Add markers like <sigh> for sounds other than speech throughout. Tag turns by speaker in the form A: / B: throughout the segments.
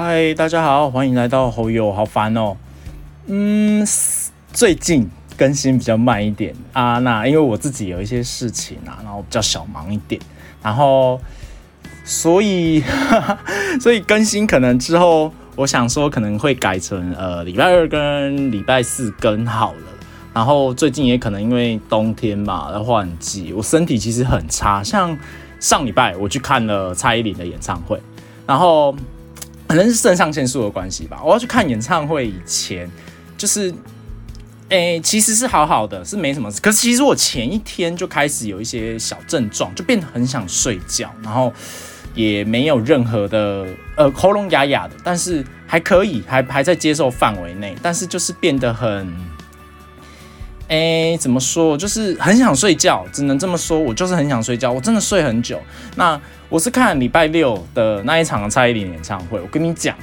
A: 嗨，大家好，欢迎来到猴友，好烦哦。嗯，最近更新比较慢一点啊，那因为我自己有一些事情啊，然后比较小忙一点，然后所以 <laughs> 所以更新可能之后，我想说可能会改成呃礼拜二跟礼拜四更好了。然后最近也可能因为冬天嘛，要换季，我身体其实很差。像上礼拜我去看了蔡依林的演唱会，然后。可能是肾上腺素的关系吧。我要去看演唱会以前，就是，诶，其实是好好的，是没什么。可是其实我前一天就开始有一些小症状，就变得很想睡觉，然后也没有任何的，呃，喉咙哑哑的，但是还可以，还还在接受范围内。但是就是变得很，诶，怎么说？就是很想睡觉，只能这么说。我就是很想睡觉，我真的睡很久。那。我是看礼拜六的那一场蔡依林演唱会，我跟你讲，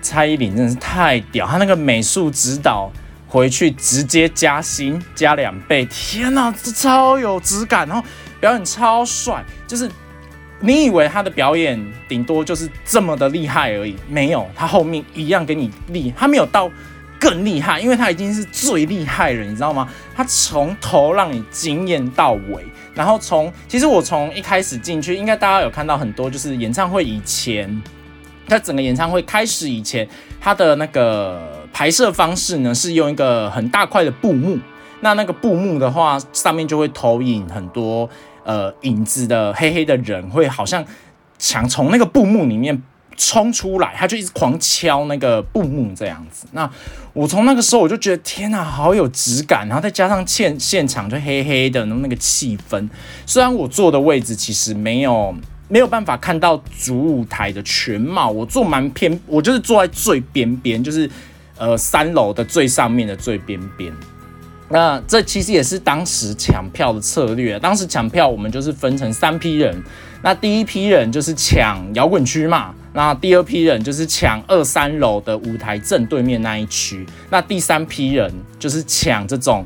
A: 蔡依林真的是太屌，她那个美术指导回去直接加薪加两倍，天哪，这超有质感，然后表演超帅，就是你以为他的表演顶多就是这么的厉害而已，没有，他后面一样给你厉，他没有到。更厉害，因为他已经是最厉害人，你知道吗？他从头让你惊艳到尾，然后从其实我从一开始进去，应该大家有看到很多，就是演唱会以前，他整个演唱会开始以前，他的那个拍摄方式呢是用一个很大块的布幕，那那个布幕的话，上面就会投影很多呃影子的黑黑的人，会好像想从那个布幕里面。冲出来，他就一直狂敲那个布幕这样子。那我从那个时候我就觉得天哪，好有质感。然后再加上现现场就黑黑的，然后那个气氛。虽然我坐的位置其实没有没有办法看到主舞台的全貌，我坐蛮偏，我就是坐在最边边，就是呃三楼的最上面的最边边。那这其实也是当时抢票的策略。当时抢票我们就是分成三批人。那第一批人就是抢摇滚区嘛，那第二批人就是抢二三楼的舞台正对面那一区，那第三批人就是抢这种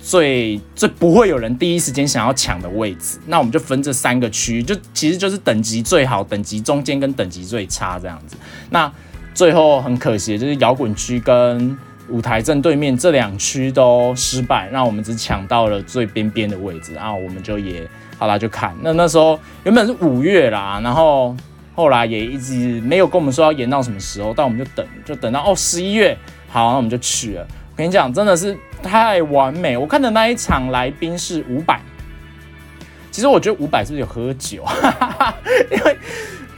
A: 最最不会有人第一时间想要抢的位置。那我们就分这三个区，就其实就是等级最好、等级中间跟等级最差这样子。那最后很可惜，就是摇滚区跟舞台正对面这两区都失败，那我们只抢到了最边边的位置，然后我们就也。好啦，就看那那时候原本是五月啦，然后后来也一直没有跟我们说要延到什么时候，但我们就等，就等到哦十一月，好，那我们就去了。我跟你讲，真的是太完美。我看的那一场来宾是五百，其实我觉得五百是不是有喝酒？<laughs> 因为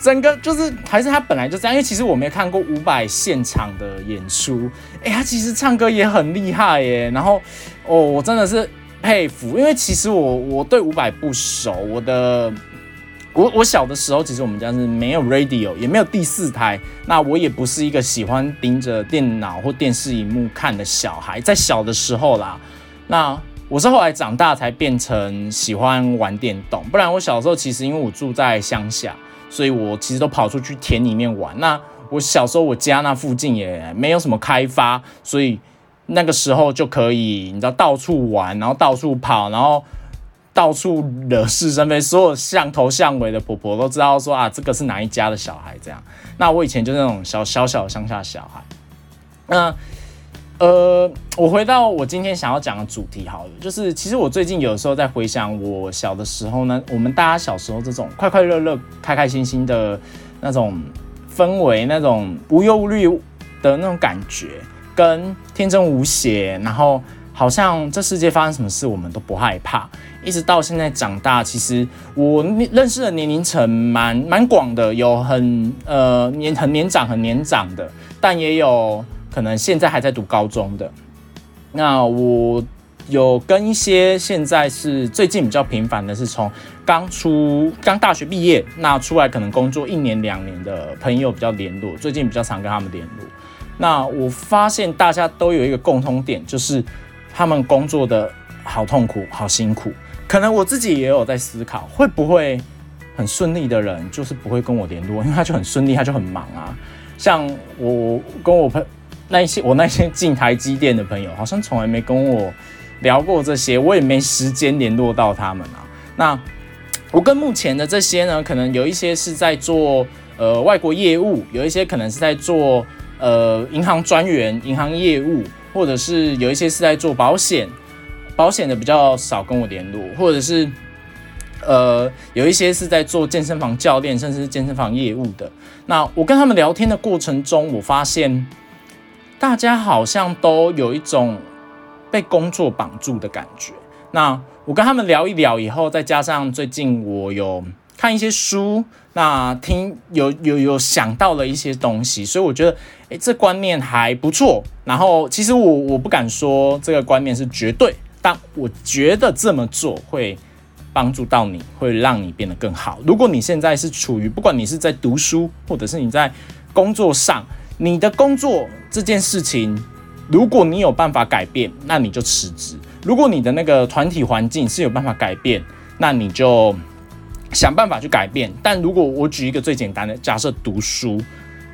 A: 整个就是还是他本来就这样。因为其实我没有看过五百现场的演出，哎，他其实唱歌也很厉害耶。然后哦，我真的是。佩服，因为其实我我对伍佰不熟，我的我我小的时候，其实我们家是没有 radio，也没有第四台，那我也不是一个喜欢盯着电脑或电视荧幕看的小孩，在小的时候啦，那我是后来长大才变成喜欢玩电动，不然我小时候其实因为我住在乡下，所以我其实都跑出去田里面玩。那我小时候我家那附近也没有什么开发，所以。那个时候就可以，你知道到处玩，然后到处跑，然后到处惹是生非，所有像头像尾的婆婆都知道说啊，这个是哪一家的小孩这样。那我以前就是那种小小小乡下小孩。那呃，我回到我今天想要讲的主题好了，就是其实我最近有时候在回想我小的时候呢，我们大家小时候这种快快乐乐、开开心心的那种氛围，那种无忧无虑的那种感觉。跟天真无邪，然后好像这世界发生什么事我们都不害怕，一直到现在长大，其实我认识的年龄层蛮蛮广的，有很呃年很年长很年长的，但也有可能现在还在读高中的。那我有跟一些现在是最近比较频繁的，是从刚出刚大学毕业，那出来可能工作一年两年的朋友比较联络，最近比较常跟他们联络。那我发现大家都有一个共通点，就是他们工作的好痛苦、好辛苦。可能我自己也有在思考，会不会很顺利的人就是不会跟我联络，因为他就很顺利，他就很忙啊。像我跟我朋那一些我那些进台积电的朋友，好像从来没跟我聊过这些，我也没时间联络到他们啊。那我跟目前的这些呢，可能有一些是在做。呃外国业务，有一些可能是在做呃银行专员、银行业务，或者是有一些是在做保险，保险的比较少跟我联络，或者是呃有一些是在做健身房教练，甚至是健身房业务的。那我跟他们聊天的过程中，我发现大家好像都有一种被工作绑住的感觉。那我跟他们聊一聊以后，再加上最近我有看一些书，那听有有有想到了一些东西，所以我觉得，诶，这观念还不错。然后其实我我不敢说这个观念是绝对，但我觉得这么做会帮助到你，会让你变得更好。如果你现在是处于不管你是在读书，或者是你在工作上，你的工作这件事情，如果你有办法改变，那你就辞职。如果你的那个团体环境是有办法改变，那你就想办法去改变。但如果我举一个最简单的假设，读书，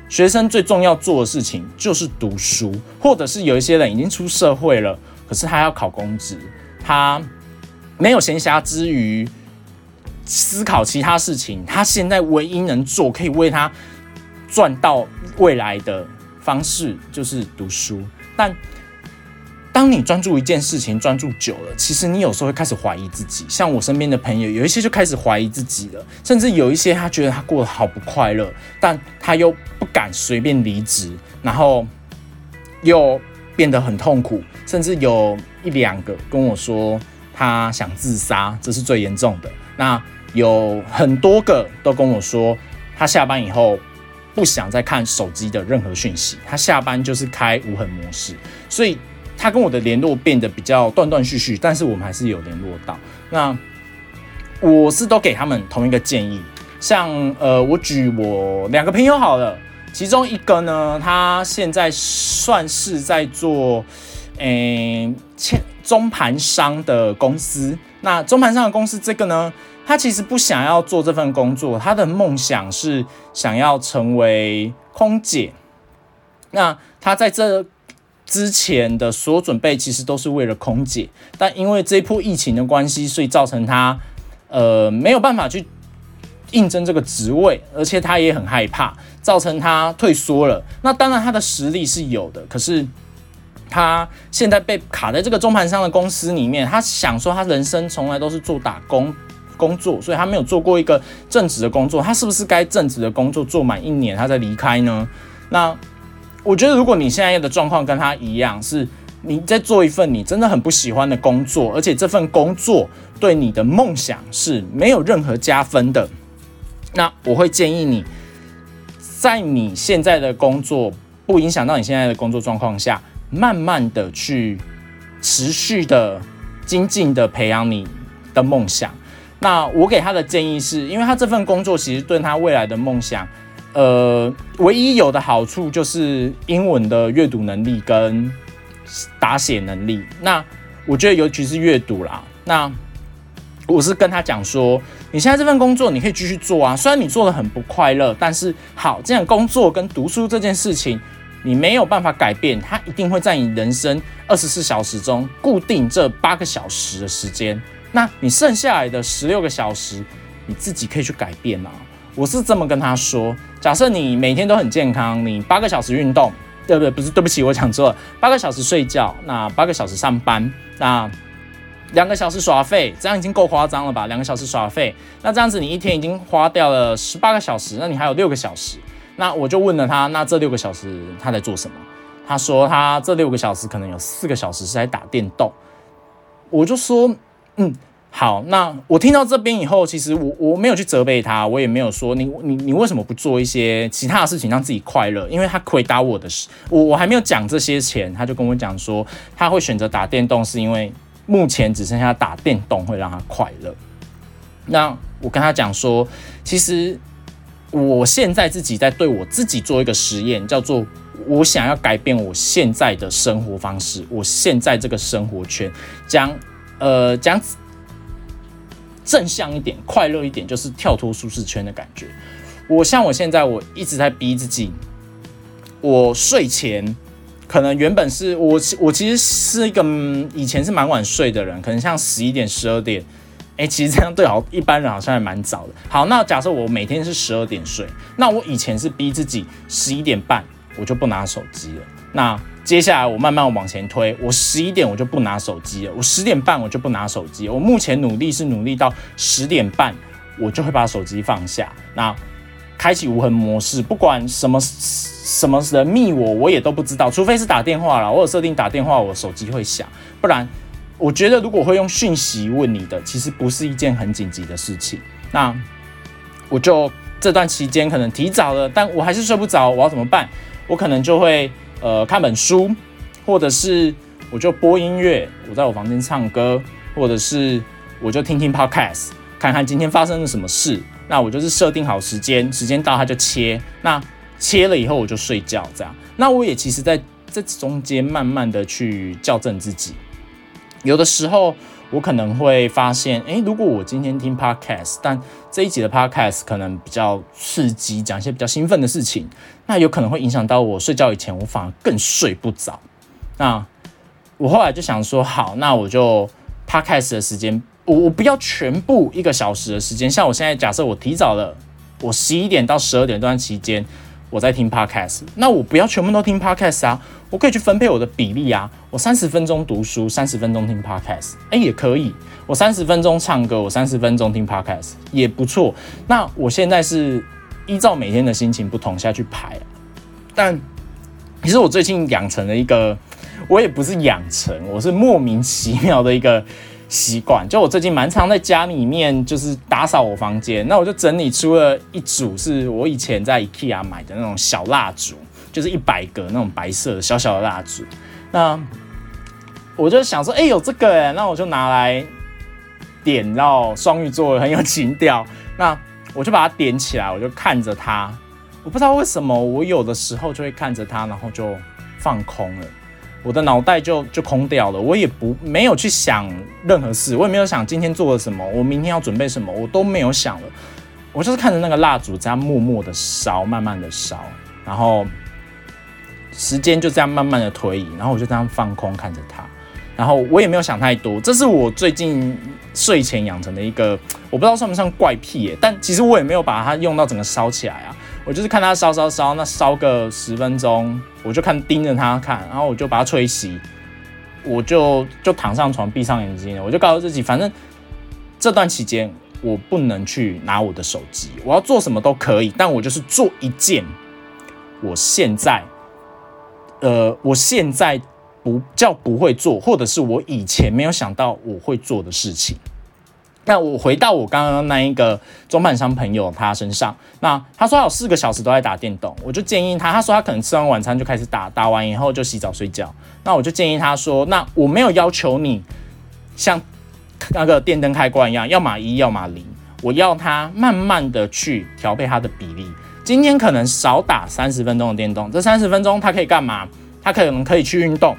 A: 学生最重要做的事情就是读书，或者是有一些人已经出社会了，可是他要考公职，他没有闲暇之余思考其他事情，他现在唯一能做可以为他赚到未来的方式就是读书，但。当你专注一件事情专注久了，其实你有时候会开始怀疑自己。像我身边的朋友，有一些就开始怀疑自己了，甚至有一些他觉得他过得好不快乐，但他又不敢随便离职，然后又变得很痛苦，甚至有一两个跟我说他想自杀，这是最严重的。那有很多个都跟我说，他下班以后不想再看手机的任何讯息，他下班就是开无痕模式，所以。他跟我的联络变得比较断断续续，但是我们还是有联络到。那我是都给他们同一个建议，像呃，我举我两个朋友好了，其中一个呢，他现在算是在做诶，中盘商的公司。那中盘商的公司这个呢，他其实不想要做这份工作，他的梦想是想要成为空姐。那他在这。之前的所有准备其实都是为了空姐，但因为这一波疫情的关系，所以造成他呃没有办法去应征这个职位，而且他也很害怕，造成他退缩了。那当然他的实力是有的，可是他现在被卡在这个中盘商的公司里面，他想说他人生从来都是做打工工作，所以他没有做过一个正职的工作，他是不是该正职的工作做满一年他再离开呢？那？我觉得，如果你现在的状况跟他一样，是你在做一份你真的很不喜欢的工作，而且这份工作对你的梦想是没有任何加分的，那我会建议你，在你现在的工作不影响到你现在的工作状况下，慢慢的去持续的精进的培养你的梦想。那我给他的建议是，因为他这份工作其实对他未来的梦想。呃，唯一有的好处就是英文的阅读能力跟打写能力。那我觉得尤其是阅读啦。那我是跟他讲说，你现在这份工作你可以继续做啊，虽然你做的很不快乐，但是好，这样工作跟读书这件事情你没有办法改变，它一定会在你人生二十四小时中固定这八个小时的时间。那你剩下来的十六个小时，你自己可以去改变啊。我是这么跟他说：假设你每天都很健康，你八个小时运动，对不对？不是，对不起，我讲错了。八个小时睡觉，那八个小时上班，那两个小时耍废，这样已经够夸张了吧？两个小时耍废，那这样子你一天已经花掉了十八个小时，那你还有六个小时。那我就问了他，那这六个小时他在做什么？他说他这六个小时可能有四个小时是在打电动。我就说，嗯。好，那我听到这边以后，其实我我没有去责备他，我也没有说你你你为什么不做一些其他的事情让自己快乐？因为他回答我的是，我我还没有讲这些钱，他就跟我讲说他会选择打电动，是因为目前只剩下打电动会让他快乐。那我跟他讲说，其实我现在自己在对我自己做一个实验，叫做我想要改变我现在的生活方式，我现在这个生活圈将呃将。正向一点，快乐一点，就是跳脱舒适圈的感觉。我像我现在，我一直在逼自己。我睡前可能原本是我，我其实是一个以前是蛮晚睡的人，可能像十一点、十二点 <laughs> 哎，其实这样对好一般人好像还蛮早的。好，那假设我每天是十二点睡，那我以前是逼自己十一点半我就不拿手机了。那接下来我慢慢往前推，我十一点我就不拿手机了，我十点半我就不拿手机。我目前努力是努力到十点半，我就会把手机放下。那开启无痕模式，不管什么什么人密我，我也都不知道，除非是打电话了，我有设定打电话，我手机会响，不然。我觉得，如果会用讯息问你的，其实不是一件很紧急的事情。那我就这段期间可能提早了，但我还是睡不着，我要怎么办？我可能就会呃看本书，或者是我就播音乐，我在我房间唱歌，或者是我就听听 podcast，看看今天发生了什么事。那我就是设定好时间，时间到它就切。那切了以后我就睡觉，这样。那我也其实在这中间慢慢的去校正自己。有的时候，我可能会发现，诶，如果我今天听 podcast，但这一集的 podcast 可能比较刺激，讲一些比较兴奋的事情，那有可能会影响到我睡觉以前，我反而更睡不着。那我后来就想说，好，那我就 podcast 的时间，我我不要全部一个小时的时间，像我现在假设我提早了，我十一点到十二点这段期间。我在听 podcast，那我不要全部都听 podcast 啊，我可以去分配我的比例啊。我三十分钟读书，三十分钟听 podcast，哎，也可以。我三十分钟唱歌，我三十分钟听 podcast，也不错。那我现在是依照每天的心情不同下去排。但其实我最近养成了一个，我也不是养成，我是莫名其妙的一个。习惯就我最近蛮常在家里面就是打扫我房间，那我就整理出了一组是我以前在 IKEA 买的那种小蜡烛，就是一百个那种白色的小小的蜡烛。那我就想说，哎，有这个哎，那我就拿来点，到双鱼座很有情调。那我就把它点起来，我就看着它。我不知道为什么，我有的时候就会看着它，然后就放空了。我的脑袋就就空掉了，我也不没有去想任何事，我也没有想今天做了什么，我明天要准备什么，我都没有想了。我就是看着那个蜡烛这样默默的烧，慢慢的烧，然后时间就这样慢慢的推移，然后我就这样放空看着它，然后我也没有想太多。这是我最近睡前养成的一个，我不知道算不算怪癖耶，但其实我也没有把它用到整个烧起来啊。我就是看它烧烧烧，那烧个十分钟，我就看盯着它看，然后我就把它吹熄，我就就躺上床闭上眼睛，我就告诉自己，反正这段期间我不能去拿我的手机，我要做什么都可以，但我就是做一件我现在，呃，我现在不叫不会做，或者是我以前没有想到我会做的事情。那我回到我刚刚那一个中盘商朋友他身上，那他说他有四个小时都在打电动，我就建议他，他说他可能吃完晚餐就开始打，打完以后就洗澡睡觉。那我就建议他说，那我没有要求你像那个电灯开关一样，要么一，要么零，我要他慢慢的去调配他的比例。今天可能少打三十分钟的电动，这三十分钟他可以干嘛？他可能可以去运动，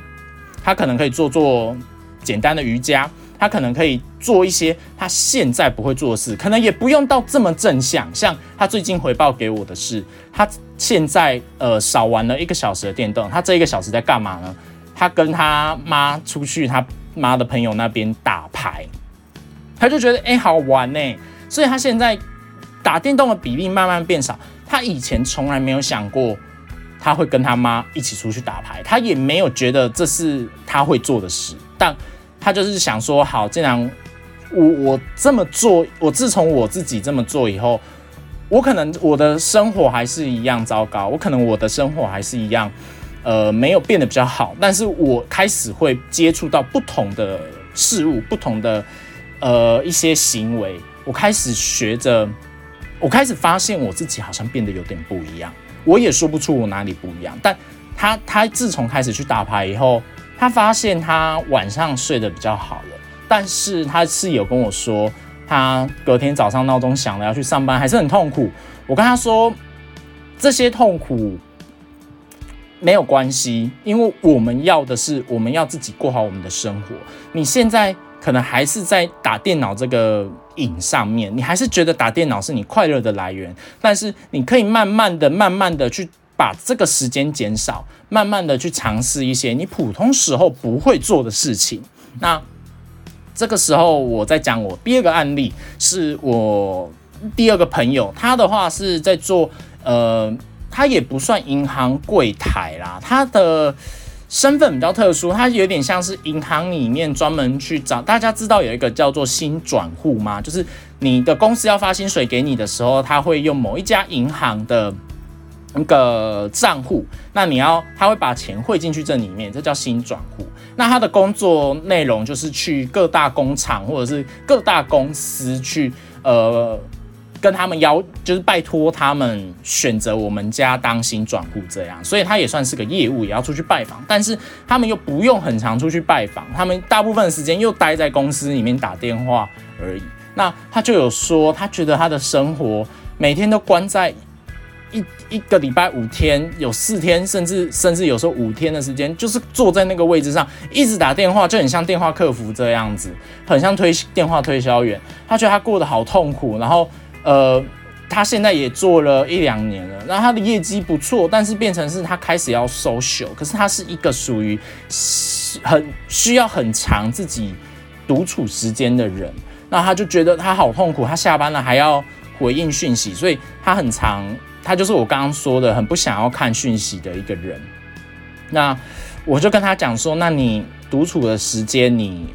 A: 他可能可以做做简单的瑜伽。他可能可以做一些他现在不会做的事，可能也不用到这么正向。像他最近回报给我的是，他现在呃少玩了一个小时的电动。他这一个小时在干嘛呢？他跟他妈出去他妈的朋友那边打牌，他就觉得哎好玩呢，所以他现在打电动的比例慢慢变少。他以前从来没有想过他会跟他妈一起出去打牌，他也没有觉得这是他会做的事，但。他就是想说，好，既然我我这么做，我自从我自己这么做以后，我可能我的生活还是一样糟糕，我可能我的生活还是一样，呃，没有变得比较好。但是我开始会接触到不同的事物，不同的呃一些行为，我开始学着，我开始发现我自己好像变得有点不一样。我也说不出我哪里不一样，但他他自从开始去打牌以后。他发现他晚上睡得比较好了，但是他是有跟我说，他隔天早上闹钟响了要去上班，还是很痛苦。我跟他说，这些痛苦没有关系，因为我们要的是我们要自己过好我们的生活。你现在可能还是在打电脑这个瘾上面，你还是觉得打电脑是你快乐的来源，但是你可以慢慢的、慢慢的去。把这个时间减少，慢慢的去尝试一些你普通时候不会做的事情。那这个时候我在讲我第二个案例，是我第二个朋友，他的话是在做呃，他也不算银行柜台啦，他的。身份比较特殊，它有点像是银行里面专门去找。大家知道有一个叫做新转户吗？就是你的公司要发薪水给你的时候，他会用某一家银行的那个账户，那你要他会把钱汇进去这里面，这叫新转户。那他的工作内容就是去各大工厂或者是各大公司去呃。跟他们要就是拜托他们选择我们家当新转户这样，所以他也算是个业务，也要出去拜访，但是他们又不用很常出去拜访，他们大部分时间又待在公司里面打电话而已。那他就有说，他觉得他的生活每天都关在一一个礼拜五天，有四天甚至甚至有时候五天的时间，就是坐在那个位置上一直打电话，就很像电话客服这样子，很像推电话推销员。他觉得他过得好痛苦，然后。呃，他现在也做了一两年了，那他的业绩不错，但是变成是他开始要收手，可是他是一个属于很需要很长自己独处时间的人，那他就觉得他好痛苦，他下班了还要回应讯息，所以他很长，他就是我刚刚说的很不想要看讯息的一个人。那我就跟他讲说，那你独处的时间，你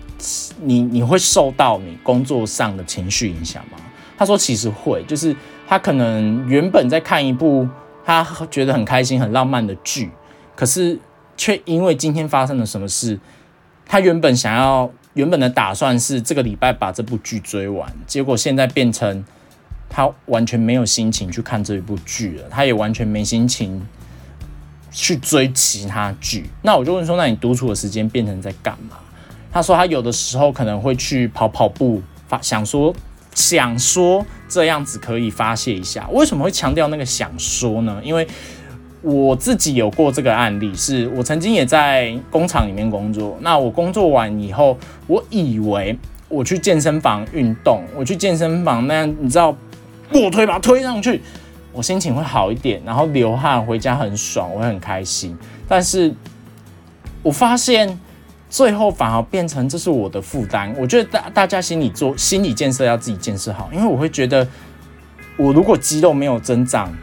A: 你你会受到你工作上的情绪影响吗？他说：“其实会，就是他可能原本在看一部他觉得很开心、很浪漫的剧，可是却因为今天发生了什么事，他原本想要、原本的打算是这个礼拜把这部剧追完，结果现在变成他完全没有心情去看这一部剧了，他也完全没心情去追其他剧。那我就问说：那你独处的时间变成在干嘛？他说他有的时候可能会去跑跑步，发想说。”想说这样子可以发泄一下，为什么会强调那个想说呢？因为我自己有过这个案例，是我曾经也在工厂里面工作。那我工作完以后，我以为我去健身房运动，我去健身房那样，你知道，卧推把它推上去，我心情会好一点，然后流汗回家很爽，我会很开心。但是我发现。最后反而变成这是我的负担，我觉得大大家心理做心理建设要自己建设好，因为我会觉得我如果肌肉没有增长，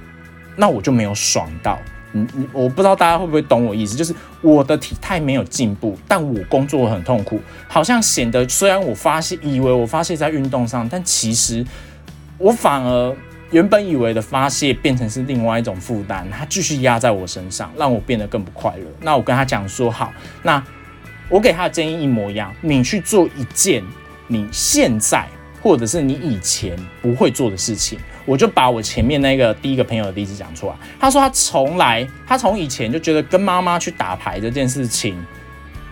A: 那我就没有爽到。嗯嗯，我不知道大家会不会懂我意思，就是我的体态没有进步，但我工作很痛苦，好像显得虽然我发泄以为我发泄在运动上，但其实我反而原本以为的发泄变成是另外一种负担，他继续压在我身上，让我变得更不快乐。那我跟他讲说好，那。我给他的建议一模一样，你去做一件你现在或者是你以前不会做的事情。我就把我前面那个第一个朋友的例子讲出来。他说他从来，他从以前就觉得跟妈妈去打牌这件事情，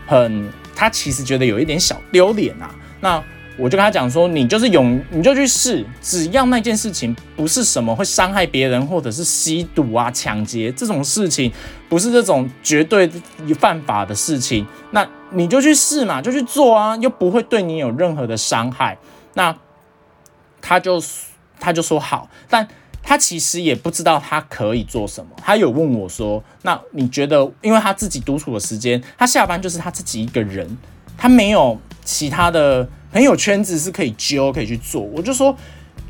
A: 很，他其实觉得有一点小丢脸啊。那我就跟他讲说，你就是勇，你就去试，只要那件事情不是什么会伤害别人，或者是吸毒啊、抢劫这种事情，不是这种绝对犯法的事情，那你就去试嘛，就去做啊，又不会对你有任何的伤害。那他就他就说好，但他其实也不知道他可以做什么。他有问我说，那你觉得，因为他自己独处的时间，他下班就是他自己一个人，他没有其他的。朋友圈子是可以揪，可以去做。我就说，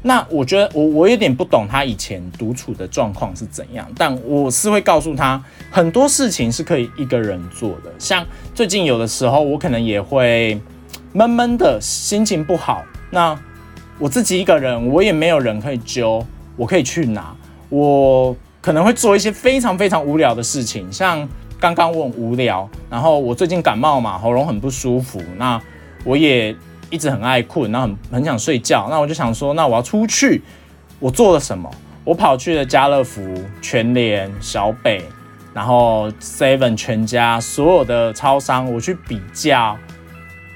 A: 那我觉得我我有点不懂他以前独处的状况是怎样，但我是会告诉他很多事情是可以一个人做的。像最近有的时候，我可能也会闷闷的，心情不好。那我自己一个人，我也没有人可以揪，我可以去哪？我可能会做一些非常非常无聊的事情，像刚刚我很无聊，然后我最近感冒嘛，喉咙很不舒服，那我也。一直很爱困，然后很很想睡觉。那我就想说，那我要出去。我做了什么？我跑去了家乐福、全联、小北，然后 Seven 全家所有的超商，我去比较，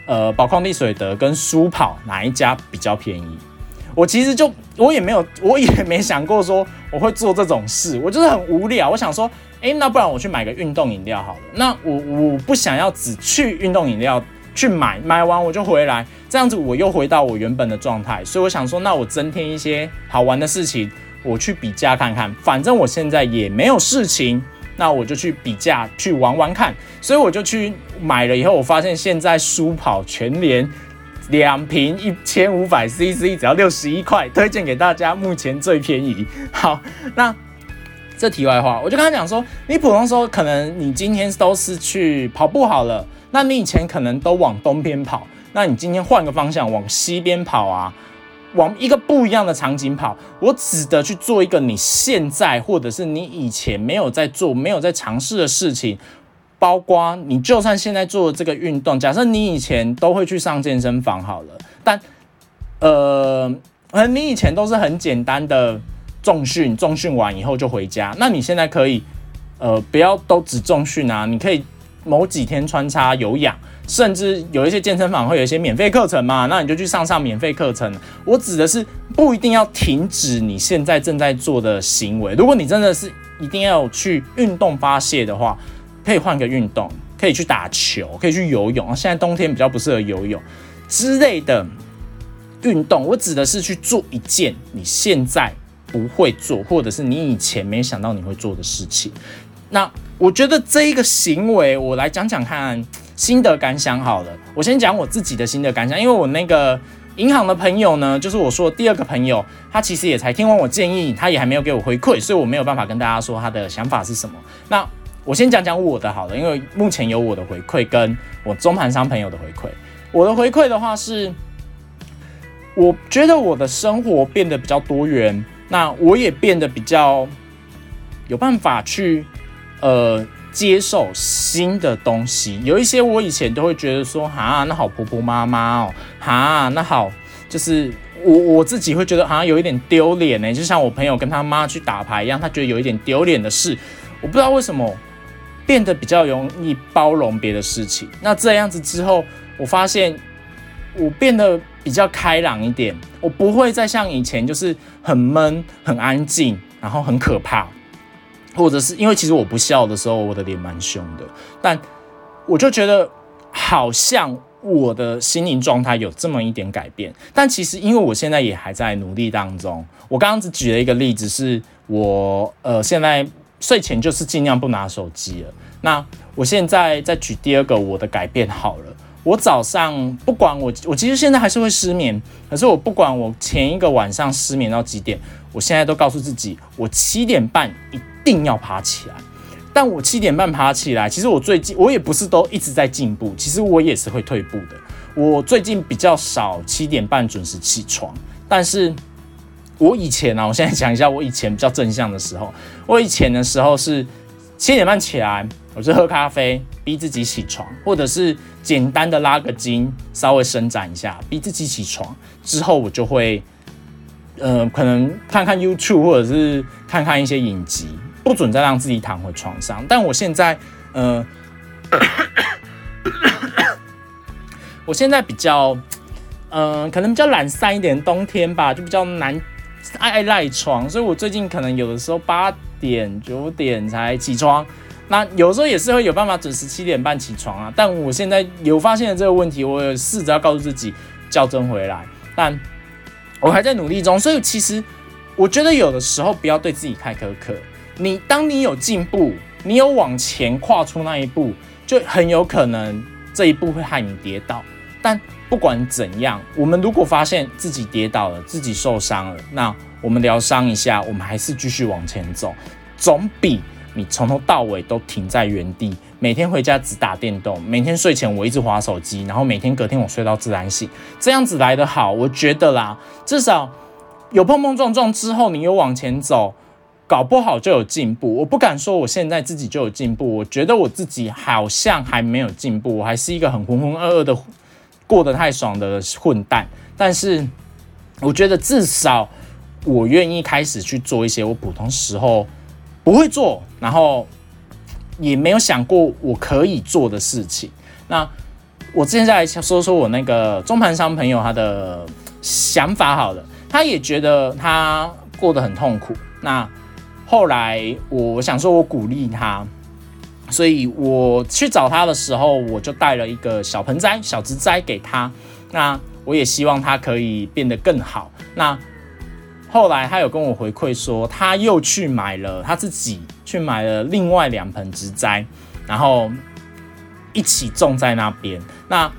A: 呃，宝矿力水德跟舒跑哪一家比较便宜。我其实就我也没有，我也没想过说我会做这种事。我就是很无聊，我想说，哎，那不然我去买个运动饮料好了。那我我不想要只去运动饮料。去买，买完我就回来，这样子我又回到我原本的状态。所以我想说，那我增添一些好玩的事情，我去比价看看。反正我现在也没有事情，那我就去比价去玩玩看。所以我就去买了，以后我发现现在书跑全联两瓶一千五百 CC，只要六十一块，推荐给大家，目前最便宜。好，那这题外话，我就跟他讲说，你普通说可能你今天都是去跑步好了，那你以前可能都往东边跑，那你今天换个方向往西边跑啊，往一个不一样的场景跑。我指的去做一个你现在或者是你以前没有在做、没有在尝试的事情。包括你就算现在做这个运动，假设你以前都会去上健身房好了，但呃，你以前都是很简单的重训，重训完以后就回家。那你现在可以呃，不要都只重训啊，你可以某几天穿插有氧，甚至有一些健身房会有一些免费课程嘛，那你就去上上免费课程。我指的是不一定要停止你现在正在做的行为，如果你真的是一定要去运动发泄的话。可以换个运动，可以去打球，可以去游泳。现在冬天比较不适合游泳之类的运动。我指的是去做一件你现在不会做，或者是你以前没想到你会做的事情。那我觉得这一个行为，我来讲讲看心得感想好了。我先讲我自己的心得感想，因为我那个银行的朋友呢，就是我说的第二个朋友，他其实也才听完我建议，他也还没有给我回馈，所以我没有办法跟大家说他的想法是什么。那我先讲讲我的好了，因为目前有我的回馈跟我中盘商朋友的回馈。我的回馈的话是，我觉得我的生活变得比较多元，那我也变得比较有办法去呃接受新的东西。有一些我以前都会觉得说，哈，那好婆婆妈妈哦，哈，那好，就是我我自己会觉得好像有一点丢脸呢，就像我朋友跟他妈去打牌一样，他觉得有一点丢脸的事，我不知道为什么。变得比较容易包容别的事情，那这样子之后，我发现我变得比较开朗一点，我不会再像以前就是很闷、很安静，然后很可怕，或者是因为其实我不笑的时候，我的脸蛮凶的，但我就觉得好像我的心灵状态有这么一点改变，但其实因为我现在也还在努力当中，我刚刚只举了一个例子，是我呃现在。睡前就是尽量不拿手机了。那我现在再举第二个我的改变好了。我早上不管我，我其实现在还是会失眠，可是我不管我前一个晚上失眠到几点，我现在都告诉自己，我七点半一定要爬起来。但我七点半爬起来，其实我最近我也不是都一直在进步，其实我也是会退步的。我最近比较少七点半准时起床，但是。我以前呢，我现在讲一下我以前比较正向的时候。我以前的时候是七点半起来，我就喝咖啡，逼自己起床，或者是简单的拉个筋，稍微伸展一下，逼自己起床。之后我就会，呃，可能看看 YouTube 或者是看看一些影集，不准再让自己躺回床上。但我现在，呃，<coughs> 我现在比较，嗯，可能比较懒散一点，冬天吧，就比较难。爱赖床，所以我最近可能有的时候八点九点才起床，那有时候也是会有办法准时七点半起床啊。但我现在有发现了这个问题，我有试着要告诉自己校正回来，但我还在努力中。所以其实我觉得有的时候不要对自己太苛刻。你当你有进步，你有往前跨出那一步，就很有可能这一步会害你跌倒。但不管怎样，我们如果发现自己跌倒了，自己受伤了，那我们疗伤一下，我们还是继续往前走，总比你从头到尾都停在原地，每天回家只打电动，每天睡前我一直划手机，然后每天隔天我睡到自然醒，这样子来的好。我觉得啦，至少有碰碰撞撞之后，你有往前走，搞不好就有进步。我不敢说我现在自己就有进步，我觉得我自己好像还没有进步，我还是一个很浑浑噩噩的。过得太爽的混蛋，但是我觉得至少我愿意开始去做一些我普通时候不会做，然后也没有想过我可以做的事情。那我之前再来说说我那个中盘商朋友他的想法好了，他也觉得他过得很痛苦。那后来我想说，我鼓励他。所以我去找他的时候，我就带了一个小盆栽、小植栽给他。那我也希望他可以变得更好。那后来他有跟我回馈说，他又去买了他自己去买了另外两盆植栽，然后一起种在那边。那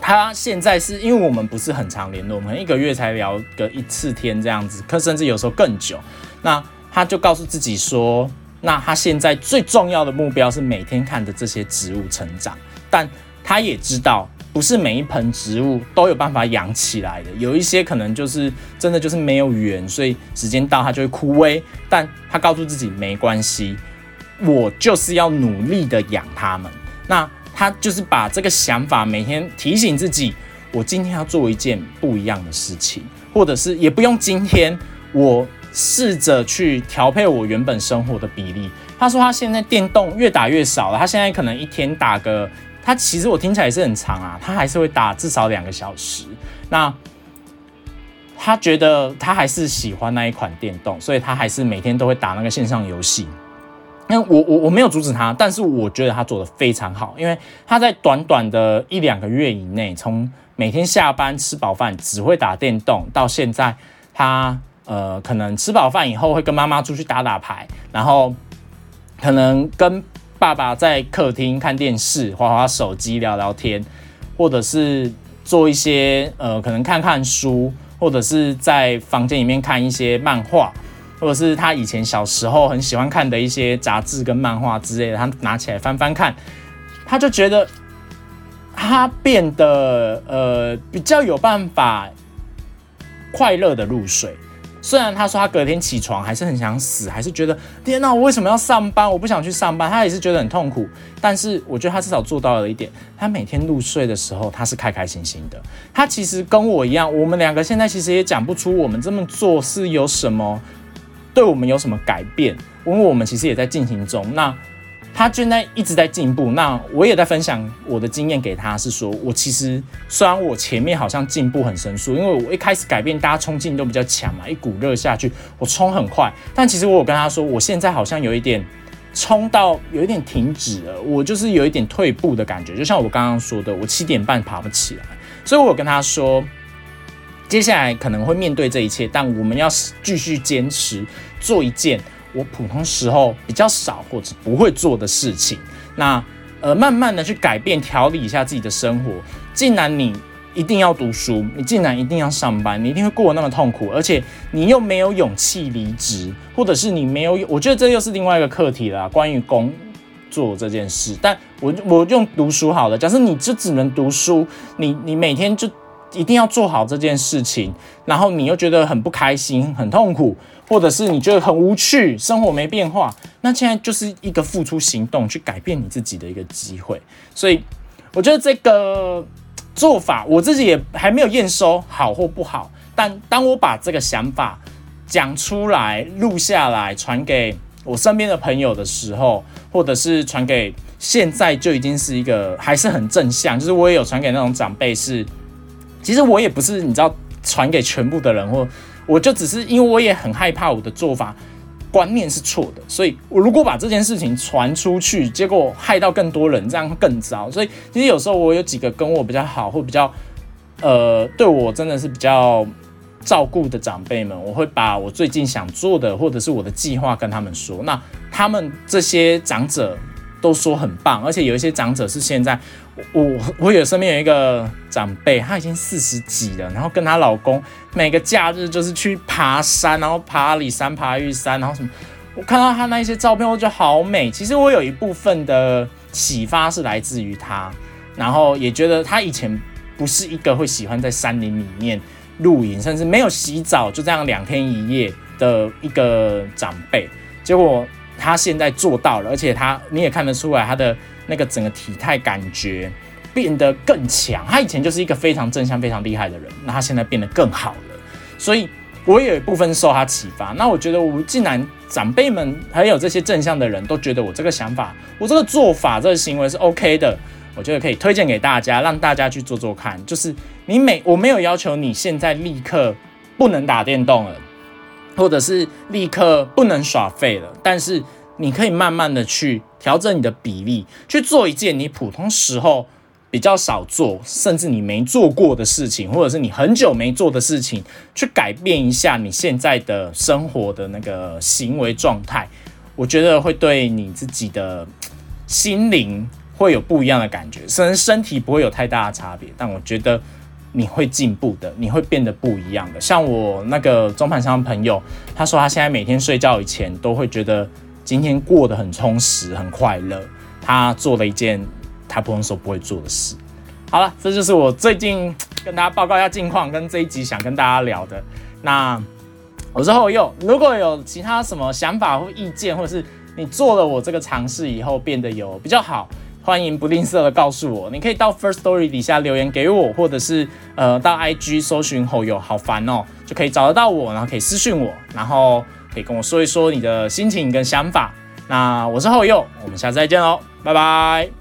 A: 他现在是因为我们不是很常联络，我们一个月才聊个一次天这样子，可甚至有时候更久。那他就告诉自己说，那他现在最重要的目标是每天看着这些植物成长，但他也知道。不是每一盆植物都有办法养起来的，有一些可能就是真的就是没有缘，所以时间到它就会枯萎。但他告诉自己没关系，我就是要努力的养它们。那他就是把这个想法每天提醒自己，我今天要做一件不一样的事情，或者是也不用今天，我试着去调配我原本生活的比例。他说他现在电动越打越少了，他现在可能一天打个。他其实我听起来也是很长啊，他还是会打至少两个小时。那他觉得他还是喜欢那一款电动，所以他还是每天都会打那个线上游戏。那我我我没有阻止他，但是我觉得他做的非常好，因为他在短短的一两个月以内，从每天下班吃饱饭只会打电动，到现在他呃可能吃饱饭以后会跟妈妈出去打打牌，然后可能跟。爸爸在客厅看电视、划划手机、聊聊天，或者是做一些呃，可能看看书，或者是在房间里面看一些漫画，或者是他以前小时候很喜欢看的一些杂志跟漫画之类的，他拿起来翻翻看，他就觉得他变得呃比较有办法快乐的入睡。虽然他说他隔天起床还是很想死，还是觉得天哪，我为什么要上班？我不想去上班。他也是觉得很痛苦，但是我觉得他至少做到了一点，他每天入睡的时候他是开开心心的。他其实跟我一样，我们两个现在其实也讲不出我们这么做是有什么对我们有什么改变，因为我们其实也在进行中。那。他现在一直在进步，那我也在分享我的经验给他，是说我其实虽然我前面好像进步很神速，因为我一开始改变，大家冲劲都比较强嘛，一股热下去，我冲很快，但其实我有跟他说，我现在好像有一点冲到有一点停止了，我就是有一点退步的感觉，就像我刚刚说的，我七点半爬不起来，所以我跟他说，接下来可能会面对这一切，但我们要继续坚持做一件。我普通时候比较少或者不会做的事情，那呃，慢慢的去改变调理一下自己的生活。既然你一定要读书，你既然一定要上班，你一定会过得那么痛苦，而且你又没有勇气离职，或者是你没有，我觉得这又是另外一个课题啦，关于工作这件事。但我我用读书好了，假设你就只能读书，你你每天就一定要做好这件事情，然后你又觉得很不开心、很痛苦。或者是你觉得很无趣，生活没变化，那现在就是一个付出行动去改变你自己的一个机会。所以我觉得这个做法，我自己也还没有验收好或不好。但当我把这个想法讲出来、录下来、传给我身边的朋友的时候，或者是传给现在就已经是一个还是很正向，就是我也有传给那种长辈，是其实我也不是你知道传给全部的人或。我就只是因为我也很害怕我的做法观念是错的，所以我如果把这件事情传出去，结果害到更多人，这样更糟。所以其实有时候我有几个跟我比较好或比较呃对我真的是比较照顾的长辈们，我会把我最近想做的或者是我的计划跟他们说。那他们这些长者都说很棒，而且有一些长者是现在。我我有身边有一个长辈，她已经四十几了，然后跟她老公每个假日就是去爬山，然后爬阿里山、爬玉山，然后什么。我看到她那些照片，我觉得好美。其实我有一部分的启发是来自于她，然后也觉得她以前不是一个会喜欢在山林里面露营，甚至没有洗澡就这样两天一夜的一个长辈。结果她现在做到了，而且她你也看得出来她的。那个整个体态感觉变得更强，他以前就是一个非常正向、非常厉害的人，那他现在变得更好了，所以我也有一部分受他启发。那我觉得，我既然长辈们还有这些正向的人都觉得我这个想法、我这个做法、这个行为是 OK 的，我觉得可以推荐给大家，让大家去做做看。就是你每我没有要求你现在立刻不能打电动了，或者是立刻不能耍废了，但是。你可以慢慢的去调整你的比例，去做一件你普通时候比较少做，甚至你没做过的事情，或者是你很久没做的事情，去改变一下你现在的生活的那个行为状态。我觉得会对你自己的心灵会有不一样的感觉，虽然身体不会有太大的差别，但我觉得你会进步的，你会变得不一样的。像我那个中盘商朋友，他说他现在每天睡觉以前都会觉得今天过得很充实、很快乐。他做了一件他普通时候不会做的事。好了，这就是我最近跟大家报告一下近况，跟这一集想跟大家聊的。那我是后佑，如果有其他什么想法或意见，或者是你做了我这个尝试以后变得有比较好。欢迎不吝啬的告诉我，你可以到 First Story 底下留言给我，或者是呃到 IG 搜寻后友好烦哦，就可以找得到我，然后可以私讯我，然后可以跟我说一说你的心情跟想法。那我是后右，我们下次再见喽，拜拜。